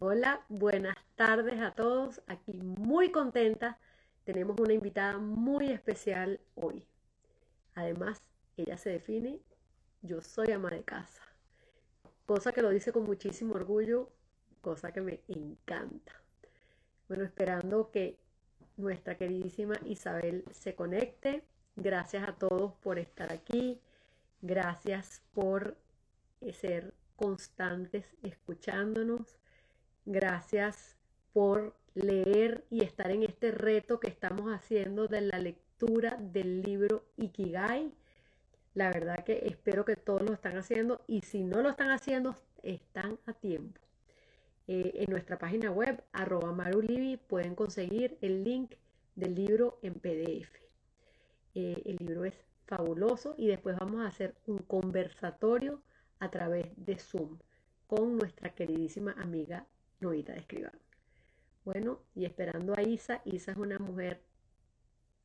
Hola, buenas tardes a todos. Aquí muy contenta. Tenemos una invitada muy especial hoy. Además, ella se define, yo soy ama de casa. Cosa que lo dice con muchísimo orgullo, cosa que me encanta. Bueno, esperando que nuestra queridísima Isabel se conecte. Gracias a todos por estar aquí. Gracias por ser constantes escuchándonos. Gracias por leer y estar en este reto que estamos haciendo de la lectura del libro Ikigai. La verdad que espero que todos lo están haciendo y si no lo están haciendo, están a tiempo. Eh, en nuestra página web, arroba marulibi, pueden conseguir el link del libro en PDF. Eh, el libro es fabuloso y después vamos a hacer un conversatorio a través de Zoom con nuestra queridísima amiga Novita de Escribano. Bueno, y esperando a Isa, Isa es una mujer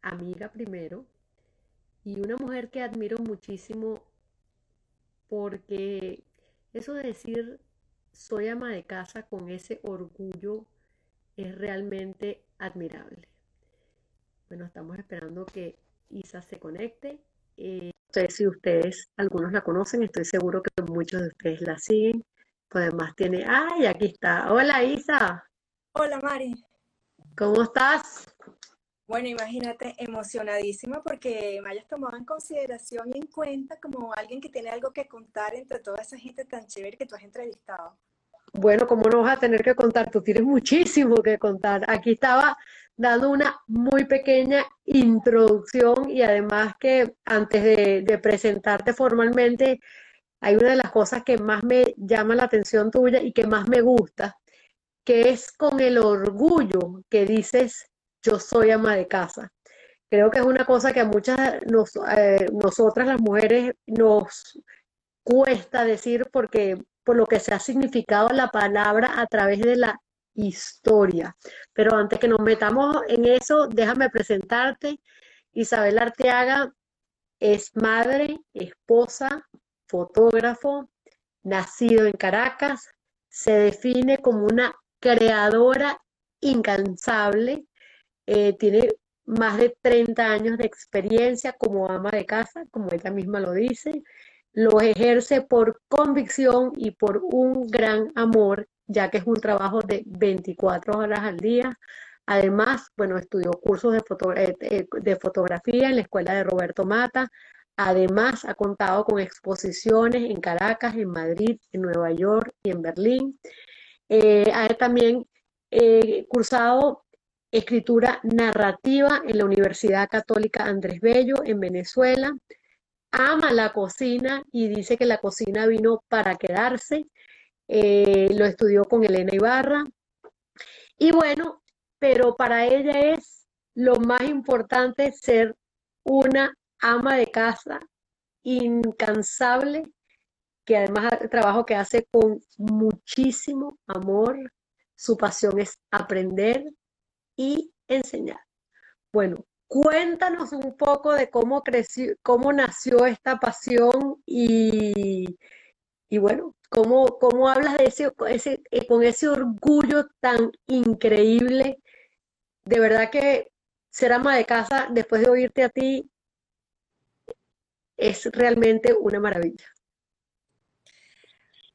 amiga primero y una mujer que admiro muchísimo porque eso de decir soy ama de casa con ese orgullo es realmente admirable. Bueno, estamos esperando que Isa se conecte. Eh, no sé si ustedes, algunos la conocen, estoy seguro que muchos de ustedes la siguen. Pues además tiene, ay, aquí está. Hola Isa. Hola Mari. ¿Cómo estás? Bueno, imagínate, emocionadísima porque me hayas tomado en consideración y en cuenta como alguien que tiene algo que contar entre toda esa gente tan chévere que tú has entrevistado. Bueno, ¿cómo no vas a tener que contar? Tú tienes muchísimo que contar. Aquí estaba dando una muy pequeña introducción y además que antes de, de presentarte formalmente, hay una de las cosas que más me llama la atención tuya y que más me gusta, que es con el orgullo que dices, yo soy ama de casa. Creo que es una cosa que a muchas eh, nosotras las mujeres nos cuesta decir porque por lo que se ha significado la palabra a través de la historia. Pero antes que nos metamos en eso, déjame presentarte. Isabel Arteaga es madre, esposa, fotógrafo, nacido en Caracas, se define como una creadora incansable, eh, tiene más de 30 años de experiencia como ama de casa, como ella misma lo dice, lo ejerce por convicción y por un gran amor, ya que es un trabajo de 24 horas al día. Además, bueno, estudió cursos de, eh, de fotografía en la escuela de Roberto Mata, Además, ha contado con exposiciones en Caracas, en Madrid, en Nueva York y en Berlín. Eh, ha también eh, cursado escritura narrativa en la Universidad Católica Andrés Bello en Venezuela. Ama la cocina y dice que la cocina vino para quedarse. Eh, lo estudió con Elena Ibarra. Y bueno, pero para ella es lo más importante ser una ama de casa, incansable, que además el trabajo que hace con muchísimo amor. Su pasión es aprender y enseñar. Bueno, cuéntanos un poco de cómo creció, cómo nació esta pasión y, y bueno, cómo, cómo hablas de ese, ese, eh, con ese orgullo tan increíble. De verdad que ser ama de casa, después de oírte a ti, es realmente una maravilla.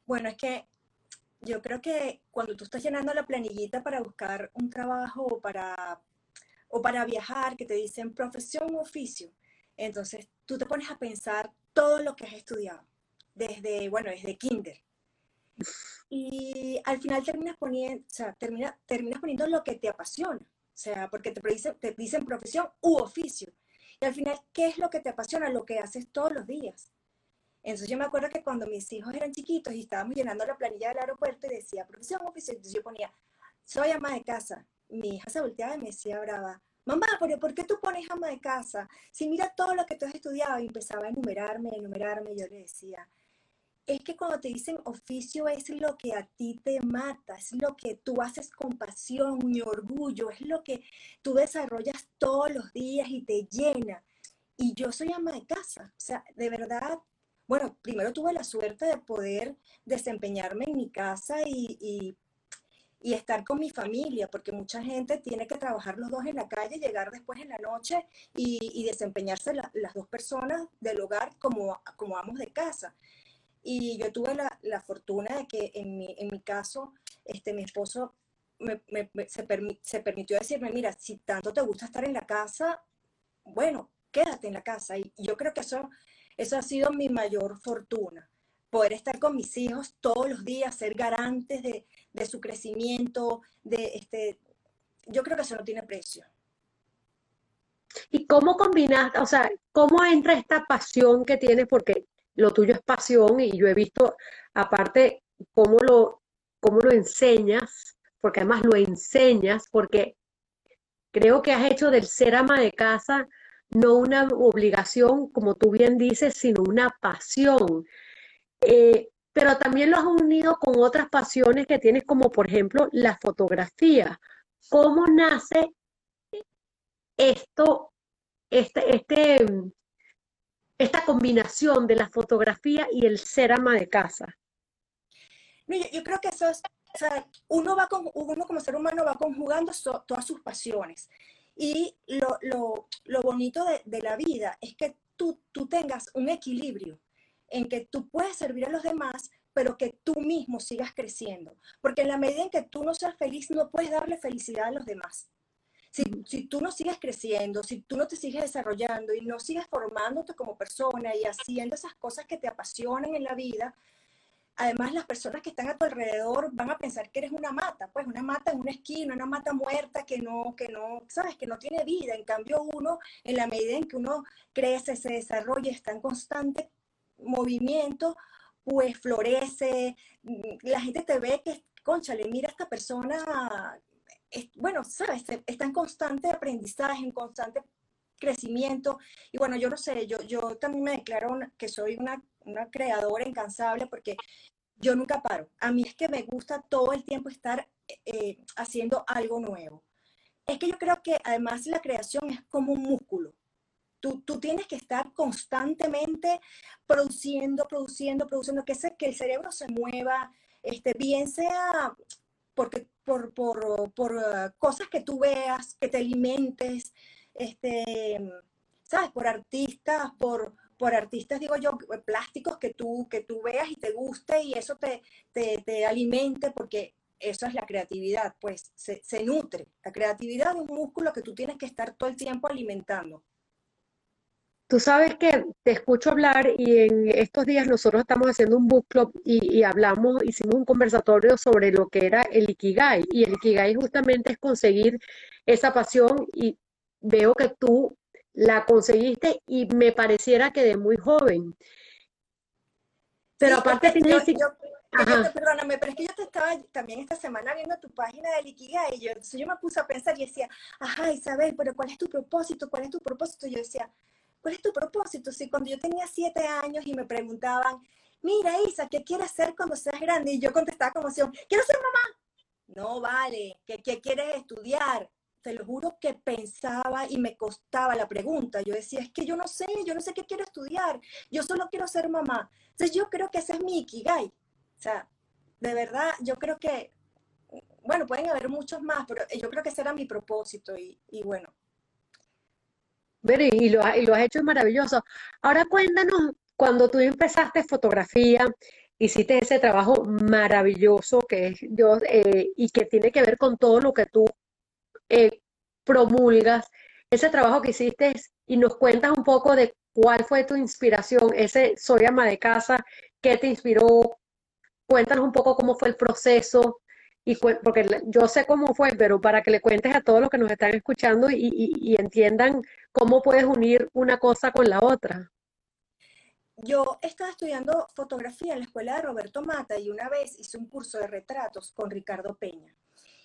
Bueno, es que yo creo que cuando tú estás llenando la planillita para buscar un trabajo o para, o para viajar, que te dicen profesión o oficio, entonces tú te pones a pensar todo lo que has estudiado, desde, bueno, desde kinder. Y al final terminas poniendo, o sea, termina, terminas poniendo lo que te apasiona, o sea, porque te dicen, te dicen profesión u oficio. Y al final, ¿qué es lo que te apasiona? Lo que haces todos los días. Entonces yo me acuerdo que cuando mis hijos eran chiquitos y estábamos llenando la planilla del aeropuerto y decía profesión oficial, entonces yo ponía, soy ama de casa. Mi hija se volteaba y me decía brava, mamá, pero ¿por qué tú pones ama de casa? Si mira todo lo que tú has estudiado y empezaba a enumerarme, enumerarme, yo le decía, es que cuando te dicen oficio es lo que a ti te mata, es lo que tú haces con pasión y orgullo, es lo que tú desarrollas todos los días y te llena. Y yo soy ama de casa, o sea, de verdad, bueno, primero tuve la suerte de poder desempeñarme en mi casa y, y estar con mi familia, porque mucha gente tiene que trabajar los dos en la calle, llegar después en la noche y, desempeñarse las dos personas del hogar como, como amos de casa. Y yo tuve la, la fortuna de que en mi, en mi caso, este, mi esposo me, se, se permitió decirme, mira, si tanto te gusta estar en la casa, bueno, quédate en la casa. Y yo creo que eso, eso ha sido mi mayor fortuna poder estar con mis hijos todos los días, ser garantes de, de su crecimiento, de este, yo creo que eso no tiene precio. ¿Y cómo combinas, o sea, cómo entra esta pasión que tienes? Porque lo tuyo es pasión y yo he visto, aparte, cómo lo, cómo lo enseñas, porque además lo enseñas, porque creo que has hecho del ser ama de casa no una obligación, como tú bien dices, sino una pasión. Eh, pero también lo has unido con otras pasiones que tienes, como por ejemplo la fotografía. ¿Cómo nace esto, este, este, esta combinación de la fotografía y el ser ama de casa? Yo, creo que eso es, o sea, uno, va con, uno como ser humano va conjugando todas sus pasiones. Y lo, lo, lo bonito de, de, la vida es que tú, tú tengas un equilibrio en que tú puedes servir a los demás, pero que tú mismo sigas creciendo. Porque en la medida en que tú no seas feliz, no puedes darle felicidad a los demás. Si, si, tú no sigues creciendo, si tú no te sigues desarrollando y no sigues formándote como persona y haciendo esas cosas que te apasionan en la vida, además las personas que están a tu alrededor van a pensar que eres una mata, pues una mata en una esquina, una mata muerta que no, que no, sabes, que no tiene vida. En cambio uno, en la medida en que uno crece, se desarrolla, está en constante movimiento, pues florece, mm, la gente te ve que, conchale, mira esta persona, bueno, sabes, está en constante aprendizaje, en constante crecimiento. Y bueno, yo no sé, yo, yo también me declaro que soy una, una creadora incansable porque yo nunca paro. A mí es que me gusta todo el tiempo estar eh, haciendo algo nuevo. Es que yo creo que además la creación es como un músculo. Tú, tú, tienes que estar constantemente produciendo, produciendo, produciendo, que, que el cerebro se mueva, este, bien sea porque, por, por, por uh, cosas que tú veas, que te alimentes, este, ¿sabes? Por artistas, por, por artistas, digo yo, plásticos que tú, que tú veas y te guste y eso te, te, te alimente porque eso es la creatividad, pues se, se nutre. La creatividad es un músculo que tú tienes que estar todo el tiempo alimentando. Tú sabes que te escucho hablar y en estos días nosotros estamos haciendo un book club y, hablamos, hicimos un conversatorio sobre lo que era el Ikigai. Y el Ikigai justamente es conseguir esa pasión y veo que tú la conseguiste y me pareciera que de muy joven. Pero aparte tienes... perdóname, pero es que yo te estaba también esta semana viendo tu página de Ikigai y yo, entonces yo me puse a pensar y decía, ajá Isabel, pero ¿cuál es tu propósito? ¿Cuál es tu propósito? Y yo decía, ¿cuál es tu propósito? Si cuando yo tenía siete años y me preguntaban, mira Isa, ¿qué quieres ser cuando seas grande? Y yo contestaba como si, quiero ser mamá. No vale, ¿qué, qué quieres estudiar? Te lo juro que pensaba y me costaba la pregunta. Yo decía, es que yo no sé, yo no sé qué quiero estudiar, yo solo quiero ser mamá. Entonces yo creo que ese es mi ikigai. O sea, de verdad, yo creo que, bueno, pueden haber muchos más, pero yo creo que ese era mi propósito y, y bueno, y lo, y lo has hecho maravilloso. Ahora cuéntanos, cuando tú empezaste fotografía, hiciste ese trabajo maravilloso que es yo eh, y que tiene que ver con todo lo que tú eh, promulgas, ese trabajo que hiciste y nos cuentas un poco de cuál fue tu inspiración, ese Soy ama de casa, qué te inspiró, cuéntanos un poco cómo fue el proceso, y porque yo sé cómo fue, pero para que le cuentes a todos los que nos están escuchando y, entiendan cómo puedes unir una cosa con la otra. Yo estaba estudiando fotografía en la escuela de Roberto Mata y una vez hice un curso de retratos con Ricardo Peña.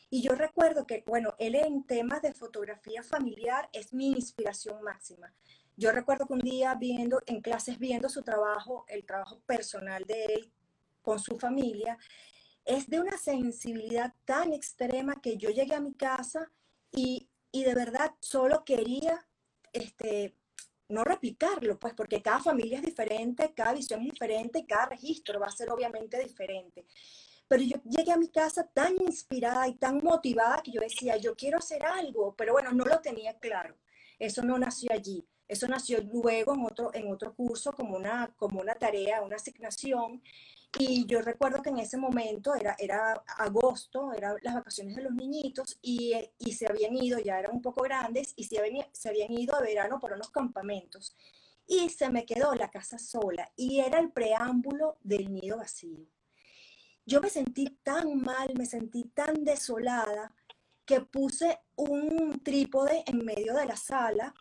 Y yo recuerdo que, bueno, él en temas de fotografía familiar es mi inspiración máxima. Yo recuerdo que un día viendo, en clases viendo su trabajo, el trabajo personal de él con su familia, es de una sensibilidad tan extrema que yo llegué a mi casa y, de verdad solo quería este, no replicarlo, pues porque cada familia es diferente, cada visión es diferente, cada registro va a ser obviamente diferente. Pero yo llegué a mi casa tan inspirada y tan motivada que yo decía, yo quiero hacer algo, pero bueno, no lo tenía claro. Eso no nació allí. Eso nació luego en otro, en otro curso como una, como una tarea, una asignación. Y yo recuerdo que en ese momento era, era agosto, eran las vacaciones de los niñitos y, y se habían ido, ya eran un poco grandes, y se habían, se habían ido a verano por unos campamentos. Y se me quedó la casa sola y era el preámbulo del nido vacío. Yo me sentí tan mal, me sentí tan desolada que puse un trípode en medio de la sala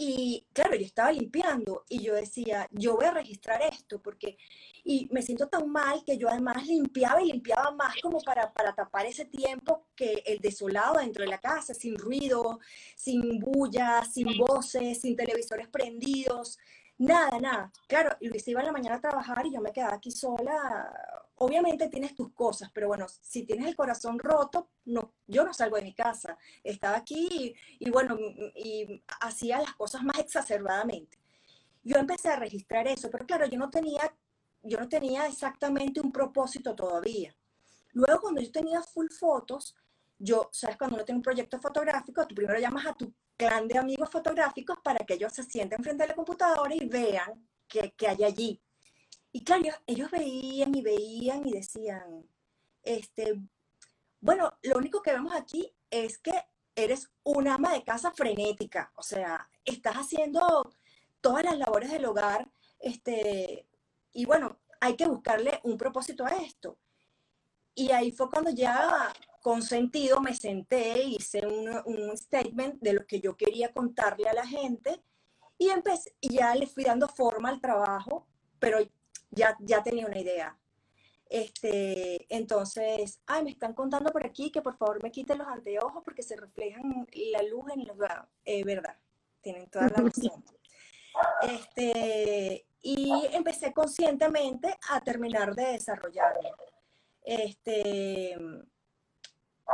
y claro, yo estaba limpiando y yo decía, yo voy a registrar esto porque, y me siento tan mal que yo además limpiaba y limpiaba más como para, para tapar ese tiempo que el desolado dentro de la casa, sin ruido, sin bulla, sin voces, sin televisores prendidos, nada, nada. Claro, Luis iba en la mañana a trabajar y yo me quedaba aquí sola obviamente tienes tus cosas, pero bueno, si tienes el corazón roto, no, yo no salgo de mi casa. Estaba aquí y, bueno, y hacía las cosas más exacerbadamente. Yo empecé a registrar eso, pero claro, yo no tenía, yo no tenía exactamente un propósito todavía. Luego, cuando yo tenía full fotos, yo, sabes, cuando uno tiene un proyecto fotográfico, tú primero llamas a tu clan de amigos fotográficos para que ellos se sienten frente a la computadora y vean qué, qué hay allí. Y claro, ellos, veían y veían y decían, este, bueno, lo único que vemos aquí es que eres una ama de casa frenética, o sea, estás haciendo todas las labores del hogar, este, y bueno, hay que buscarle un propósito a esto. Y ahí fue cuando ya con sentido me senté, hice un, un statement de lo que yo quería contarle a la gente y empecé, ya le fui dando forma al trabajo, pero ya, ya tenía una idea. Este, entonces, ay, me están contando por aquí que por favor me quiten los anteojos porque se reflejan la luz en los eh, verdad, tienen toda la razón. Este, y empecé conscientemente a terminar de desarrollarlo. Este,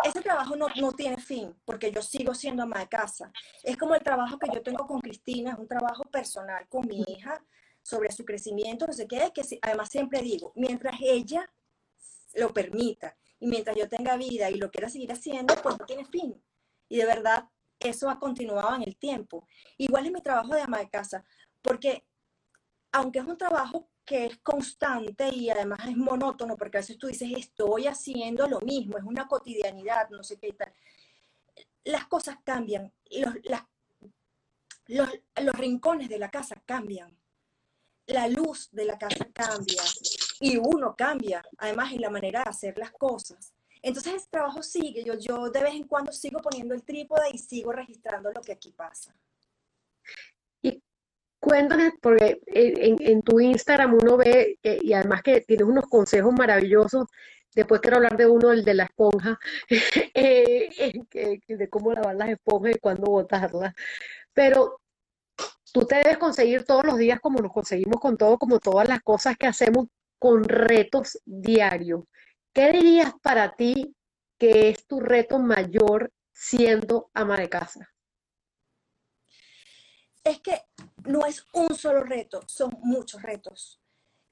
ese trabajo no, no, tiene fin, porque yo sigo siendo ama de casa. Es como el trabajo que yo tengo con Cristina, es un trabajo personal con mi hija, sobre su crecimiento, no sé qué, que además siempre digo, mientras ella lo permita y mientras yo tenga vida y lo quiera seguir haciendo, pues no tiene fin. Y de verdad, eso ha continuado en el tiempo. Igual es mi trabajo de ama de casa, porque aunque es un trabajo que es constante y además es monótono, porque a veces tú dices, estoy haciendo lo mismo, es una cotidianidad, no sé qué y tal. Las cosas cambian, los, los, los rincones de la casa cambian la luz de la casa cambia y uno cambia, además en la manera de hacer las cosas. Entonces ese trabajo sigue, yo, yo de vez en cuando sigo poniendo el trípode y sigo registrando lo que aquí pasa. Y cuéntame, porque en, tu Instagram uno ve, y además que tienes unos consejos maravillosos, después quiero hablar de uno, el de la esponja, eh, de cómo lavar las esponjas y cuándo botarlas, pero tú te debes conseguir todos los días como nos conseguimos con todo, como todas las cosas que hacemos con retos diarios. ¿Qué dirías para ti que es tu reto mayor siendo ama de casa? Es que no es un solo reto, son muchos retos.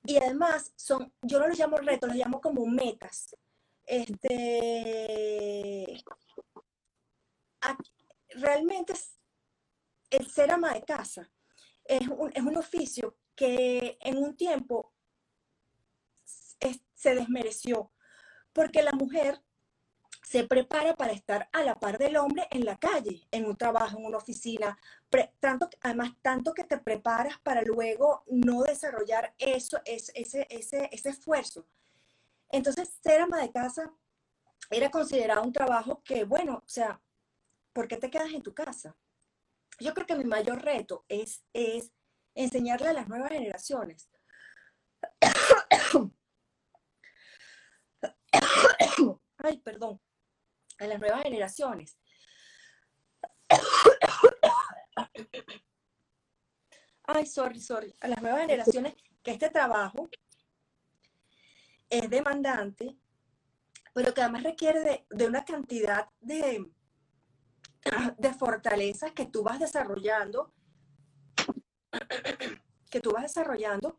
Y además son, yo no los llamo retos, los llamo como metas. Este, realmente el ser ama de casa es un, oficio que en un tiempo se desmereció, porque la mujer se prepara para estar a la par del hombre en la calle, en un trabajo, en una oficina, tanto, además tanto que te preparas para luego no desarrollar eso, ese, ese, ese esfuerzo. Entonces, ser ama de casa era considerado un trabajo que, bueno, o sea, ¿por qué te quedas en tu casa? Yo creo que mi mayor reto es, es enseñarle a las nuevas generaciones. Ay, perdón. A las nuevas generaciones. Ay, sorry, sorry. A las nuevas generaciones que este trabajo es demandante, pero que además requiere de una cantidad de, de fortalezas que tú vas desarrollando, que tú vas desarrollando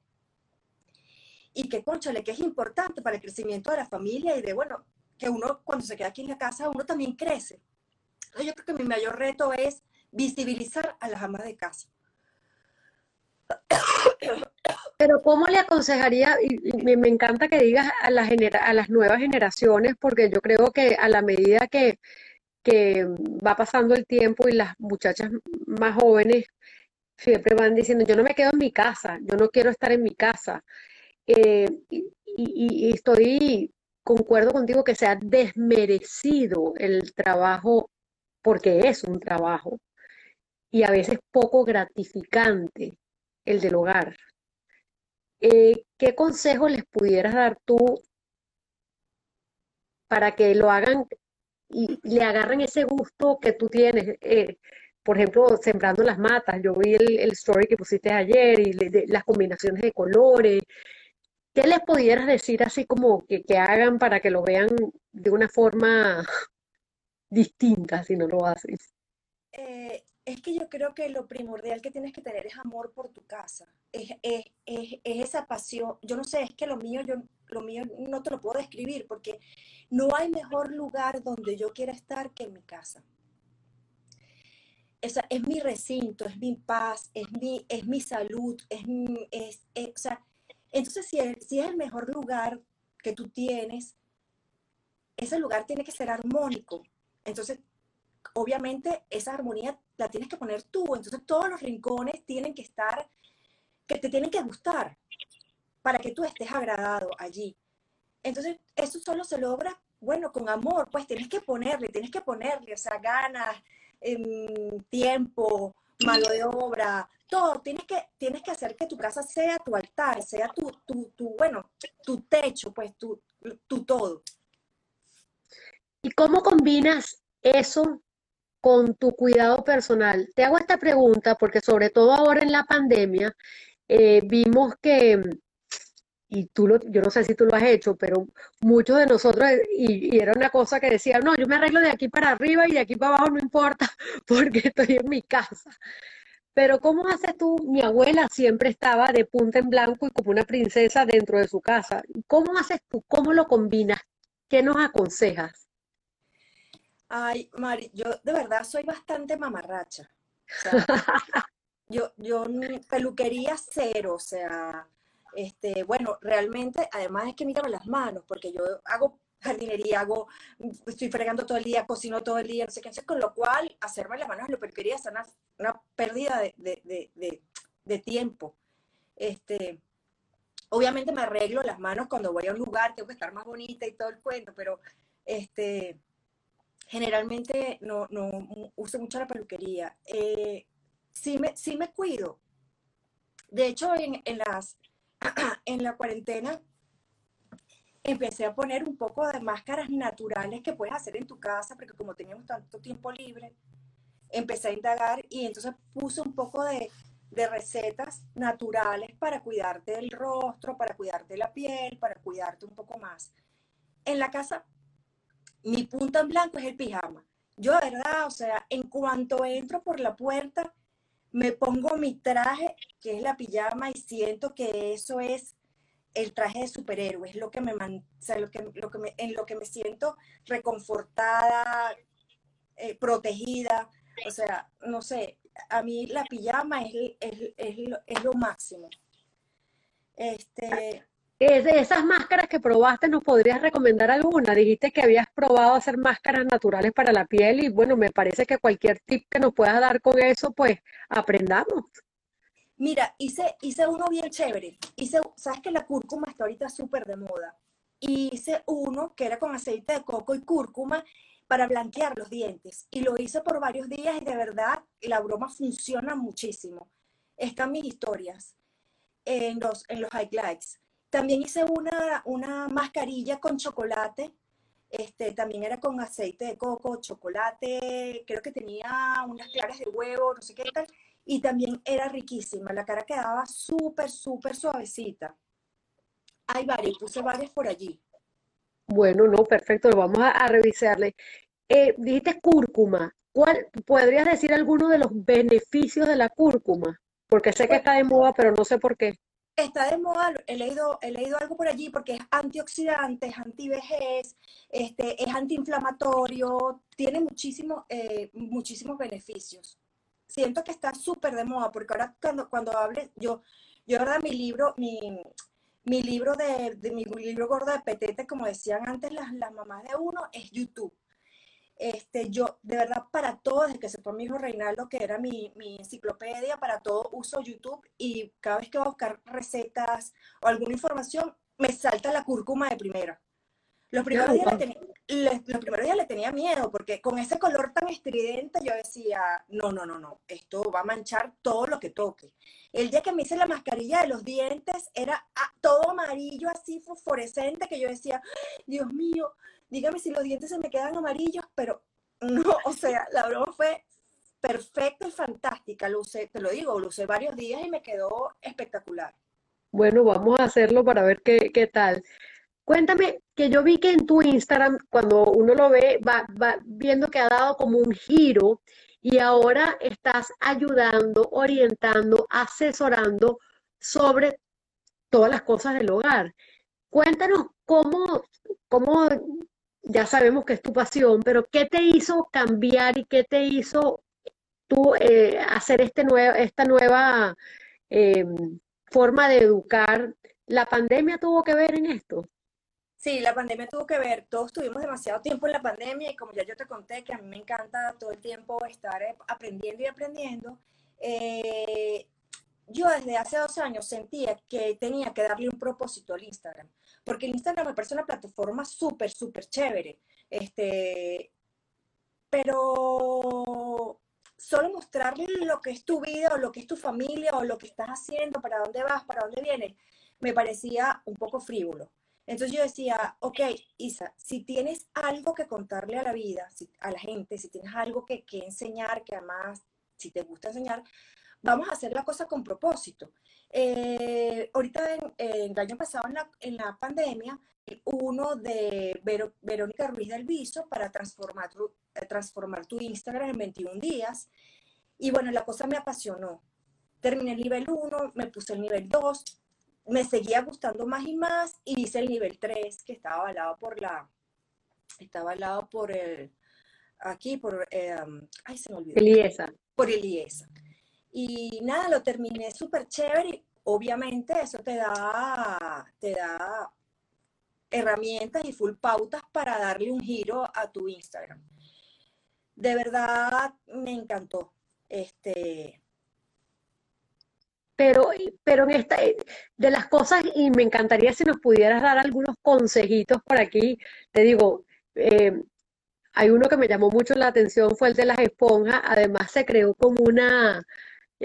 y que, conchale, que es importante para el crecimiento de la familia y de, bueno, que uno cuando se queda aquí en la casa, uno también crece. yo creo que mi mayor reto es visibilizar a las amas de casa. Pero ¿cómo le aconsejaría? Y, me, encanta que digas a, la a las nuevas generaciones, porque yo creo que a la medida que, que va pasando el tiempo y las muchachas más jóvenes siempre van diciendo, yo no me quedo en mi casa, yo no quiero estar en mi casa. Eh, y, estoy, concuerdo contigo que se ha desmerecido el trabajo porque es un trabajo y a veces poco gratificante el del hogar. Eh, ¿qué consejos les pudieras dar tú para que lo hagan y le agarren ese gusto que tú tienes? Eh, por ejemplo, sembrando las matas. Yo vi el, story que pusiste ayer y las combinaciones de colores. ¿Qué les pudieras decir así como que, hagan para que lo vean de una forma distinta si no lo hacen? Eh, es que yo creo que lo primordial que tienes que tener es amor por tu casa. Es, esa pasión. Yo no sé, es que lo mío, yo, lo mío no te lo puedo describir porque no hay mejor lugar donde yo quiera estar que en mi casa. Esa es mi recinto, es mi paz, es mi, es mi salud, es, es, o sea, entonces si si es el mejor lugar que tú tienes, ese lugar tiene que ser armónico. Entonces, obviamente esa armonía la tienes que poner tú, entonces todos los rincones tienen que estar, que te tienen que gustar para que tú estés agradado allí. Entonces, eso solo se logra, bueno, con amor, pues tienes que ponerle, tienes que ponerle, o sea, ganas, em, tiempo, mano de obra, todo. Tienes que, tienes que hacer que tu casa sea tu altar, sea tu, tu, tu bueno, tu techo, pues tu, tu todo. ¿Y cómo combinas eso con tu cuidado personal? Te hago esta pregunta porque sobre todo ahora en la pandemia eh, vimos que, y tú lo, yo no sé si tú lo has hecho, pero muchos de nosotros, y, era una cosa que decía, no, yo me arreglo de aquí para arriba y de aquí para abajo no importa porque estoy en mi casa. Pero ¿cómo haces tú? Mi abuela siempre estaba de punta en blanco y como una princesa dentro de su casa. ¿Cómo haces tú? ¿Cómo lo combinas? ¿Qué nos aconsejas? Ay, Mari, yo de verdad soy bastante mamarracha. yo, yo peluquería cero, o sea, este, bueno, realmente, además es que mírame las manos, porque yo hago jardinería, hago, estoy fregando todo el día, cocino todo el día, no sé qué, hacer, con lo cual hacerme las manos en la peluquería es una, pérdida de, tiempo. Este, obviamente me arreglo las manos cuando voy a un lugar, tengo que estar más bonita y todo el cuento, pero este, generalmente no, uso mucho la peluquería. Eh, sí, me, sí me cuido. De hecho, en, las, en la cuarentena empecé a poner un poco de máscaras naturales que puedes hacer en tu casa, porque como teníamos tanto tiempo libre, empecé a indagar y entonces puse un poco de, de recetas naturales para cuidarte del rostro, para cuidarte la piel, para cuidarte un poco más. En la casa mi punta en blanco es el pijama. Yo, de verdad, o sea, en cuanto entro por la puerta, me pongo mi traje, que es la pijama, y siento que eso es el traje de superhéroe, es lo que me, o sea, lo que, lo que me, en lo que me siento reconfortada, eh, protegida, o sea, no sé, a mí la pijama es, es, es, es lo máximo. Este, de esas máscaras que probaste, ¿nos podrías recomendar alguna? Dijiste que habías probado hacer máscaras naturales para la piel y bueno, me parece que cualquier tip que nos puedas dar con eso, pues aprendamos. Mira, hice, hice uno bien chévere. Hice, sabes que la cúrcuma está ahorita súper de moda. Y hice uno que era con aceite de coco y cúrcuma para blanquear los dientes. Y lo hice por varios días y de verdad la broma funciona muchísimo. Están mis historias en los, en los highlights. También hice una, una mascarilla con chocolate, este, también era con aceite de coco, chocolate, creo que tenía unas claras de huevo, no sé qué tal, y también era riquísima, la cara quedaba súper, súper suavecita. Hay varias, puse varias por allí. Bueno, no, perfecto, vamos a, revisarle. Eh, dijiste cúrcuma, ¿cuál podrías decir alguno de los beneficios de la cúrcuma? Porque sé que está de moda, pero no sé por qué. Está de moda, he leído, he leído algo por allí porque es antioxidante, es antivejez, este, es antiinflamatorio, tiene muchísimos, eh, muchísimos beneficios. Siento que está súper de moda porque ahora cuando, cuando hable, yo, yo verdad mi libro, mi, mi libro de, de, mi libro gordo de petete, como decían antes las, las mamás de uno, es YouTube. Este, yo, de verdad, para todo, desde que se fue mi hijo Reinaldo, que era mi, mi, enciclopedia, para todo uso YouTube y cada vez que voy a buscar recetas o alguna información, me salta la cúrcuma de primera. Los primeros, días le tenía, los primeros días le tenía miedo porque con ese color tan estridente yo decía, no, no, no, no, esto va a manchar todo lo que toque. El día que me hice la mascarilla de los dientes era ah, todo amarillo, así fosforescente, que yo decía, Dios mío, dígame si los dientes se me quedan amarillos, pero no, o sea, la broma fue perfecta y fantástica. Lo usé, te lo digo, lo usé varios días y me quedó espectacular. Bueno, vamos a hacerlo para ver qué, qué tal. Cuéntame, que yo vi que en tu Instagram, cuando uno lo ve, va, va viendo que ha dado como un giro y ahora estás ayudando, orientando, asesorando sobre todas las cosas del hogar. Cuéntanos cómo, cómo ya sabemos que es tu pasión, pero ¿qué te hizo cambiar y qué te hizo tú eh, hacer este nuevo, esta nueva eh, forma de educar? ¿La pandemia tuvo que ver en esto? Sí, la pandemia tuvo que ver. Todos tuvimos demasiado tiempo en la pandemia y como ya yo te conté que a mí me encanta todo el tiempo estar eh, aprendiendo y aprendiendo, yo desde hace dos años sentía que tenía que darle un propósito al Instagram porque el Instagram me parece una plataforma súper, súper chévere. Este, pero solo mostrarle lo que es tu vida o lo que es tu familia o lo que estás haciendo, para dónde vas, para dónde vienes, me parecía un poco frívolo. Entonces yo decía, ok, Isa, si tienes algo que contarle a la vida, a la gente, si tienes algo que, que enseñar, que además, si te gusta enseñar, vamos a hacer la cosa con propósito. Eh, ahorita, en, el año pasado, en la, en la pandemia, uno de Verónica Ruiz del Viso para transformar tu, eh, transformar tu Instagram en 21 días. Y bueno, la cosa me apasionó. Terminé el nivel 1, me puse el nivel 2, me seguía gustando más y más y hice el nivel 3 que estaba avalado por la, estaba avalado por el, aquí, por, eh, ay, se me olvidó. Eliesa. Por Eliesa. Y nada, lo terminé súper chévere. Obviamente eso te da, te da herramientas y full pautas para darle un giro a tu Instagram. De verdad me encantó. Este, pero, pero en esta, de las cosas, y me encantaría si nos pudieras dar algunos consejitos por aquí, te digo, eh, hay uno que me llamó mucho la atención, fue el de las esponjas, además se creó como una,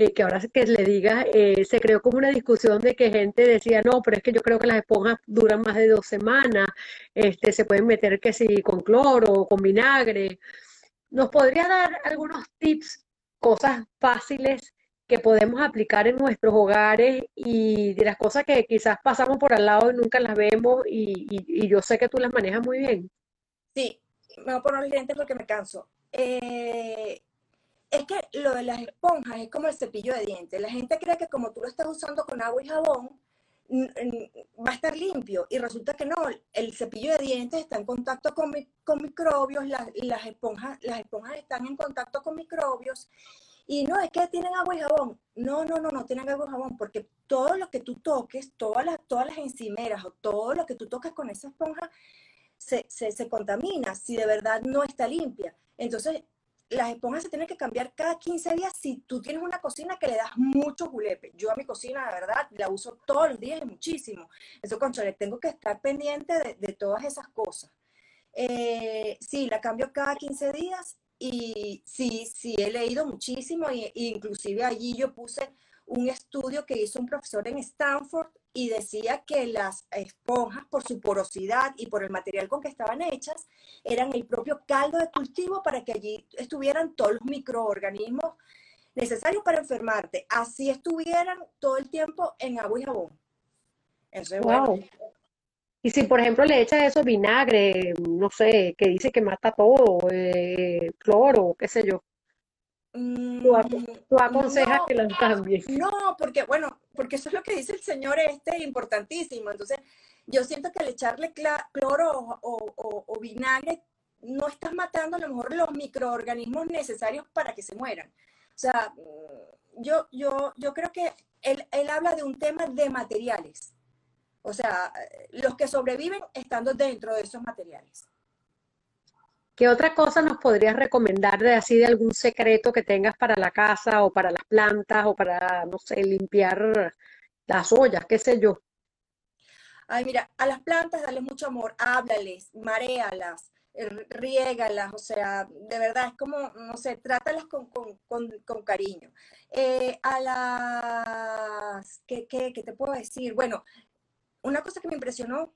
eh, que ahora que le diga, eh, se creó como una discusión de que gente decía, no, pero es que yo creo que las esponjas duran más de dos semanas, este, se pueden meter que si con cloro o con vinagre. ¿Nos podría dar algunos tips, cosas fáciles que podemos aplicar en nuestros hogares y de las cosas que quizás pasamos por al lado y nunca las vemos y, y, yo sé que tú las manejas muy bien? Sí, me voy a poner el porque me canso. Eh, es que lo de las esponjas es como el cepillo de dientes. La gente cree que como tú lo estás usando con agua y jabón, va a estar limpio y resulta que no, el cepillo de dientes está en contacto con, con microbios, las, las, esponjas, las esponjas están en contacto con microbios y no es que tienen agua y jabón, no, no, no, no tienen agua y jabón porque todo lo que tú toques, todas las, todas las encimeras o todo lo que tú toques con esa esponja se, se, se contamina si de verdad no está limpia. Entonces, las esponjas se tienen que cambiar cada 15 días si tú tienes una cocina que le das mucho julepe. Yo a mi cocina, de verdad, la uso todos los días y muchísimo. Eso, le tengo que estar pendiente de, todas esas cosas. Eh, sí, la cambio cada 15 días y sí, sí, he leído muchísimo e inclusive allí yo puse un estudio que hizo un profesor en Stanford y decía que las esponjas, por su porosidad y por el material con que estaban hechas, eran el propio caldo de cultivo para que allí estuvieran todos los microorganismos necesarios para enfermarte. Así estuvieran todo el tiempo en agua y jabón. wow. Y si, por ejemplo, le echas eso vinagre, no sé, que dice que mata todo, eh, cloro, qué sé yo. Mm, tú, aconsejas que los cambien. No, porque, bueno, porque eso es lo que dice el señor este, importantísimo. Entonces, yo siento que al echarle cloro o, vinagre, no estás matando a lo mejor los microorganismos necesarios para que se mueran. O sea, mm, yo, yo, yo creo que él, él habla de un tema de materiales. O sea, los que sobreviven estando dentro de esos materiales. ¿Qué otra cosa nos podrías recomendar de así de algún secreto que tengas para la casa o para las plantas o para, no sé, limpiar las ollas, qué sé yo? Ay, mira, a las plantas dale mucho amor, háblales, maréalas, eh, riégalas, o sea, de verdad, es como, no sé, trátalas con, cariño. Eh, a las, ¿qué, qué, te puedo decir? Bueno, una cosa que me impresionó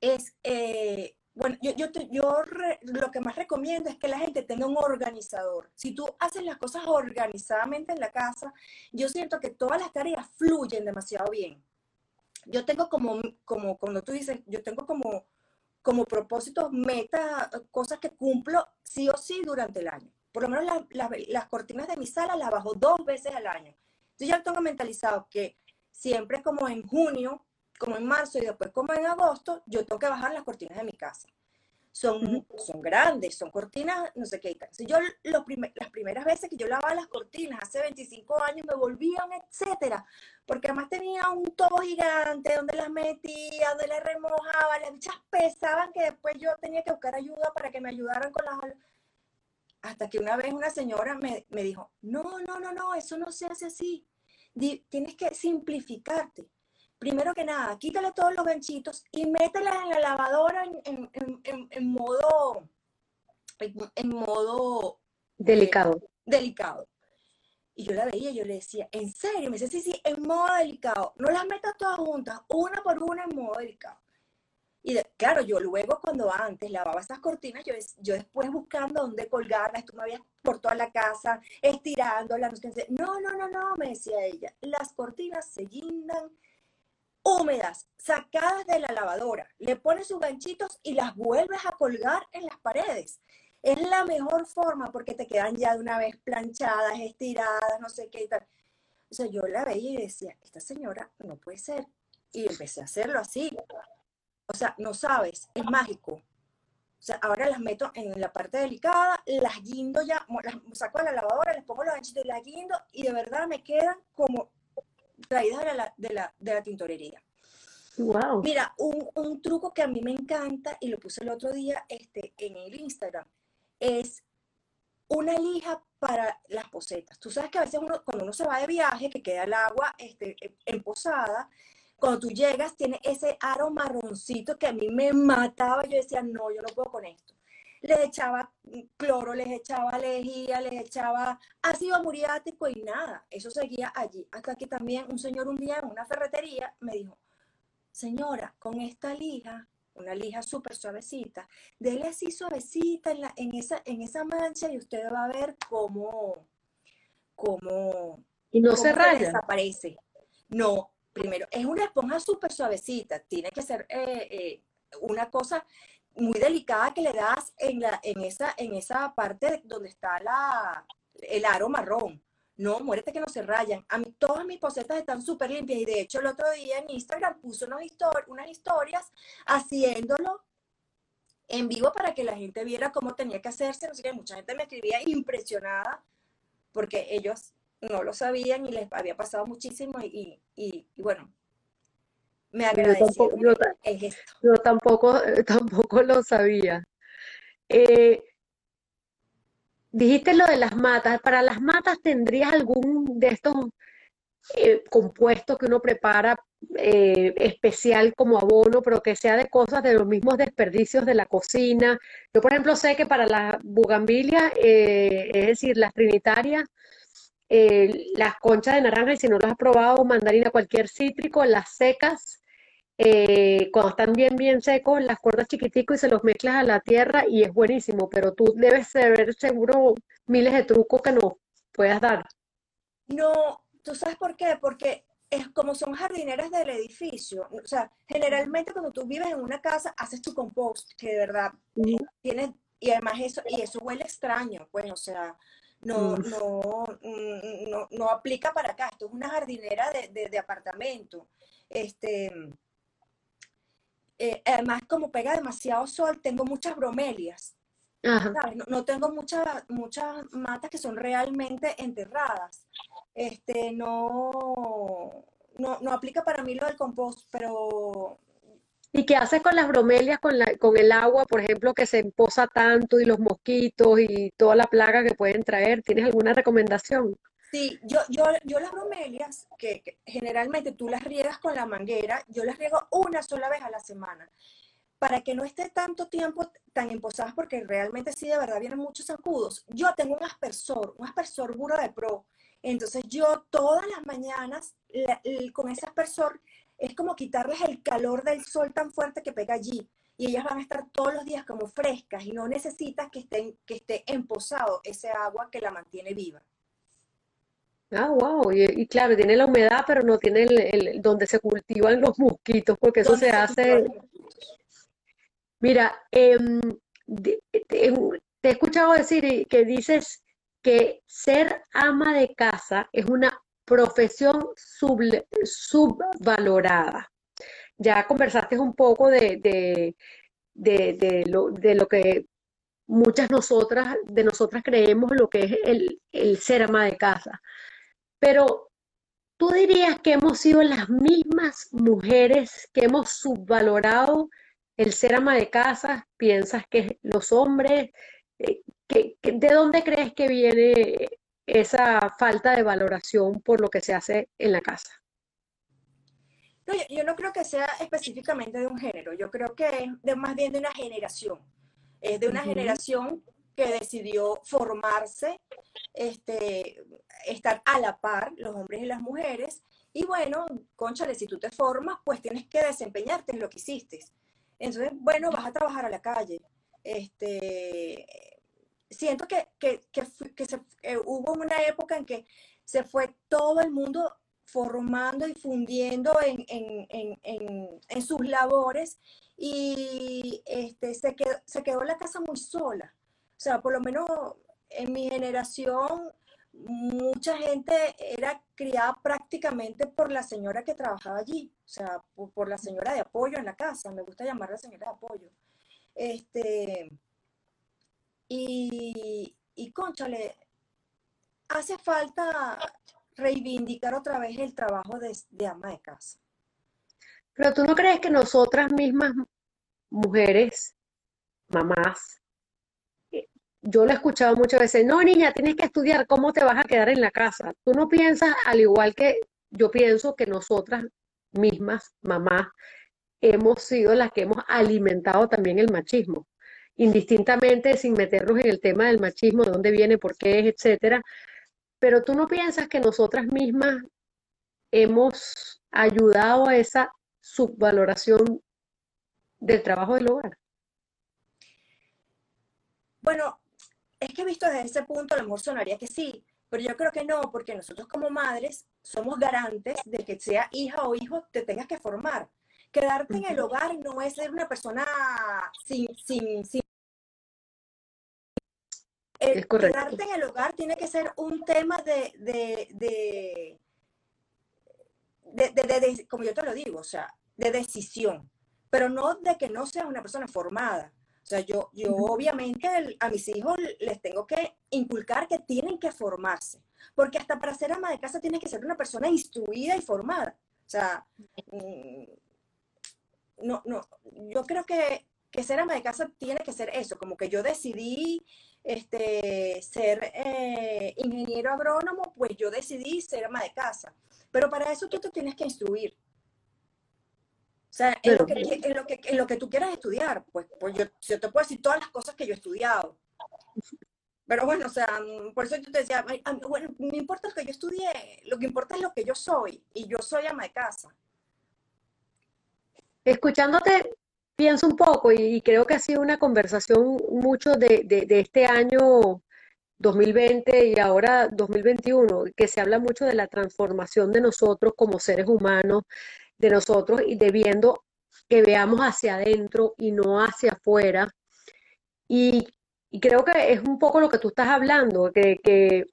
es, eh, bueno, yo, yo, yo lo que más recomiendo es que la gente tenga un organizador. Si tú haces las cosas organizadamente en la casa, yo siento que todas las tareas fluyen demasiado bien. Yo tengo como, como cuando tú dices, yo tengo como, como propósitos, metas, cosas que cumplo sí o sí durante el año. Por lo menos las cortinas de mi sala las bajo dos veces al año. Yo ya tengo mentalizado que siempre como en junio como en marzo y después como en agosto, yo tengo que bajar las cortinas de mi casa. Son, son grandes, son cortinas, no sé qué. Si yo los las primeras veces que yo lavaba las cortinas, hace 25 años, me volvían, etcétera, porque además tenía un tobo gigante donde las metía, donde las remojaba, las bichas pesaban que después yo tenía que buscar ayuda para que me ayudaran con las... Hasta que una vez una señora me, me dijo, no, no, no, no, eso no se hace así. tienes que simplificarte primero que nada, quítale todos los ganchitos y métela en la lavadora en, modo, en, modo delicado. Eh, delicado. Y yo la veía y yo le decía, ¿en serio? Me dice, sí, sí, en modo delicado. No las metas todas juntas, una por una en modo delicado. Y claro, yo luego cuando antes lavaba esas cortinas, yo, yo después buscando dónde colgarlas, tú me habías por toda la casa, estirándolas. No, no, no, no, me decía ella, las cortinas se guindan húmedas, sacadas de la lavadora, le pones sus ganchitos y las vuelves a colgar en las paredes. Es la mejor forma porque te quedan ya de una vez planchadas, estiradas, no sé qué y tal. O sea, yo la veía y decía, esta señora no puede ser. Y empecé a hacerlo así. O sea, no sabes, es mágico. O sea, ahora las meto en la parte delicada, las guindo ya, las saco de la lavadora, les pongo los ganchitos y las guindo y de verdad me quedan como traídas de la, de la, de la tintorería. Wow. Mira, un, un, truco que a mí me encanta y lo puse el otro día este, en el Instagram es una lija para las posetas. Tú sabes que a veces uno, cuando uno se va de viaje, que queda el agua este, en posada, cuando tú llegas tiene ese aro marroncito que a mí me mataba. Yo decía, no, yo no puedo con esto les echaba cloro, les echaba lejía, les echaba ácido muriático y nada, eso seguía allí. Hasta que también un señor un día en una ferretería me dijo, señora, con esta lija, una lija súper suavecita, déle así suavecita en, la, en, esa, en esa mancha y usted va a ver cómo, cómo, y no se raya. desaparece. No, primero, es una esponja súper suavecita, tiene que ser eh, eh, una cosa muy delicada que le das en, la, en, esa, en esa parte donde está la, el aro marrón. No, muérete que no se rayan. A mí todas mis posetas están súper limpias y de hecho el otro día en Instagram puse unas, historias haciéndolo en vivo para que la gente viera cómo tenía que hacerse. Mucha gente me escribía impresionada porque ellos no lo sabían y les había pasado muchísimo y bueno, me agradeció yo, tampoco, tampoco, lo sabía. Eh, dijiste lo de las matas. ¿Para las matas tendrías algún de estos eh, compuestos que uno prepara eh, especial como abono, pero que sea de cosas de los mismos desperdicios de la cocina? Yo, por ejemplo, sé que para la bugambilia, es decir, las trinitarias, las conchas de naranja, y si no las has probado, mandarina, cualquier cítrico, las secas, eh, cuando están bien, bien secos, las cuerdas chiquiticos y se los mezclas a la tierra y es buenísimo, pero tú debes saber seguro miles de trucos que nos puedas dar. No, ¿tú sabes por qué? Porque es como son jardineras del edificio. O sea, generalmente cuando tú vives en una casa, haces tu compost, que de verdad tienes, y además eso, y eso huele extraño, pues, o sea, no, mm. no, mm, no, no, aplica para acá. Esto es una jardinera de, de, apartamento. Este, eh, además, como pega demasiado sol, tengo muchas bromelias. No, tengo muchas, muchas matas que son realmente enterradas. Este, no, no, no aplica para mí lo del compost, pero ¿Y qué haces con las bromelias, con, la, con el agua, por ejemplo, que se emposa tanto y los mosquitos y toda la plaga que pueden traer? ¿Tienes alguna recomendación? Sí, yo, yo, yo las bromelias, que, generalmente tú las riegas con la manguera, yo las riego una sola vez a la semana, para que no esté tanto tiempo tan emposadas, porque realmente sí, de verdad vienen muchos zancudos. Yo tengo un aspersor, un aspersor Buro de Pro, entonces yo todas las mañanas con ese aspersor es como quitarles el calor del sol tan fuerte que pega allí. Y ellas van a estar todos los días como frescas y no necesitas que, estén, que esté emposado ese agua que la mantiene viva. Ah, wow. Y, claro, tiene la humedad, pero no tiene el, donde se cultivan los mosquitos, porque eso se, hace. Mira, em, te, he escuchado decir que dices que ser ama de casa es una profesión subvalorada. Ya conversaste un poco de, de, lo, de, lo, que muchas nosotras, de nosotras creemos lo que es el, el ser ama de casa. Pero tú dirías que hemos sido las mismas mujeres que hemos subvalorado el ser ama de casa. ¿Piensas que los hombres, eh, ¿de dónde crees que viene esa falta de valoración por lo que se hace en la casa? No, yo, no creo que sea específicamente de un género, yo creo que es de, más bien de una generación. Es de una generación que decidió formarse, este, estar a la par, los hombres y las mujeres. Y bueno, conchale, si tú te formas, pues tienes que desempeñarte en lo que hiciste. Entonces, bueno, vas a trabajar a la calle. Este, siento que, que, que, se, eh, hubo una época en que se fue todo el mundo formando y fundiendo en, en, en, en sus labores y este, se, quedó, se quedó la casa muy sola. Sea, por lo menos en mi generación, mucha gente era criada prácticamente por la señora que trabajaba allí, o sea, por, la señora de apoyo en la casa, me gusta llamarla señora de apoyo. Este, y, y conchale, hace falta reivindicar otra vez el trabajo de, ama de casa. Pero tú no crees que nosotras mismas, mujeres, mamás, yo lo he escuchado muchas veces, no niña, tienes que estudiar, ¿cómo te vas a quedar en la casa? Tú no piensas, al igual que yo pienso que nosotras mismas, mamás, hemos sido las que hemos alimentado también el machismo indistintamente sin meternos en el tema del machismo, de dónde viene, por qué es, etcétera. Pero tú no piensas que nosotras mismas hemos ayudado a esa subvaloración del trabajo del hogar. Bueno, es que visto desde ese punto, a lo mejor sonaría que sí, pero yo creo que no, porque nosotros como madres somos garantes de que sea hija o hijo te tengas que formar. Quedarte en el hogar no es ser una persona sin, sin, sin el quedarte en el hogar tiene que ser un tema de, de, de, como yo te lo digo, o sea, de decisión, pero no de que no seas una persona formada. O sea, yo, yo obviamente a mis hijos les tengo que inculcar que tienen que formarse, porque hasta para ser ama de casa tienes que ser una persona instruida y formada. O sea, mm, no, no, yo creo que, que ser ama de casa tiene que ser eso, como que yo decidí este, ser eh, ingeniero agrónomo, pues yo decidí ser ama de casa. Pero para eso tú te tienes que instruir. O sea, en lo, que, en lo, que, en lo que tú quieras estudiar, pues, pues yo, yo, te puedo decir todas las cosas que yo he estudiado. Pero bueno, o sea, por eso yo te decía, bueno, no importa lo que yo estudié, lo que importa es lo que yo soy, y yo soy ama de casa. Escuchándote, pienso un poco y, creo que ha sido una conversación mucho de, este año 2020 y ahora 2021, que se habla mucho de la transformación de nosotros como seres humanos, de nosotros y de viendo que veamos hacia adentro y no hacia afuera. Y, y creo que es un poco lo que tú estás hablando, que, que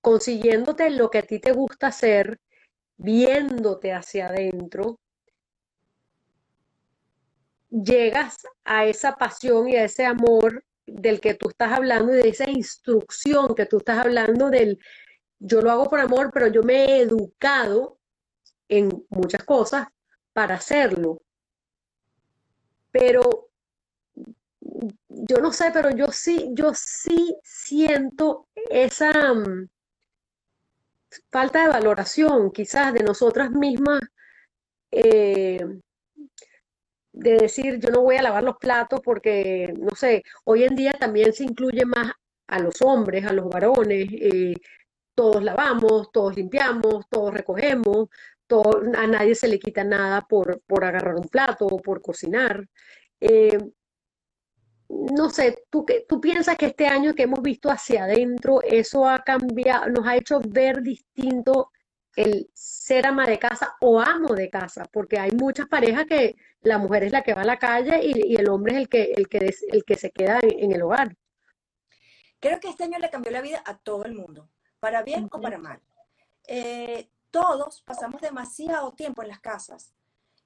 consiguiéndote lo que a ti te gusta hacer, viéndote hacia adentro, llegas a esa pasión y a ese amor del que tú estás hablando y de esa instrucción que tú estás hablando del, yo lo hago por amor, pero yo me he educado en muchas cosas para hacerlo. Pero yo no sé, pero yo sí, yo sí siento esa mm, falta de valoración quizás de nosotras mismas. Eh, de decir yo no voy a lavar los platos porque, no sé, hoy en día también se incluye más a los hombres, a los varones, eh, todos lavamos, todos limpiamos, todos recogemos, todo, a nadie se le quita nada por, por agarrar un plato o por cocinar. Eh, no sé, ¿tú, ¿tú piensas que este año que hemos visto hacia adentro, eso ha cambiado, nos ha hecho ver distinto el ser ama de casa o amo de casa? Porque hay muchas parejas que la mujer es la que va a la calle y, el hombre es el que, el que, el que se queda en, el hogar. Creo que este año le cambió la vida a todo el mundo, para bien o para mal. Eh, todos pasamos demasiado tiempo en las casas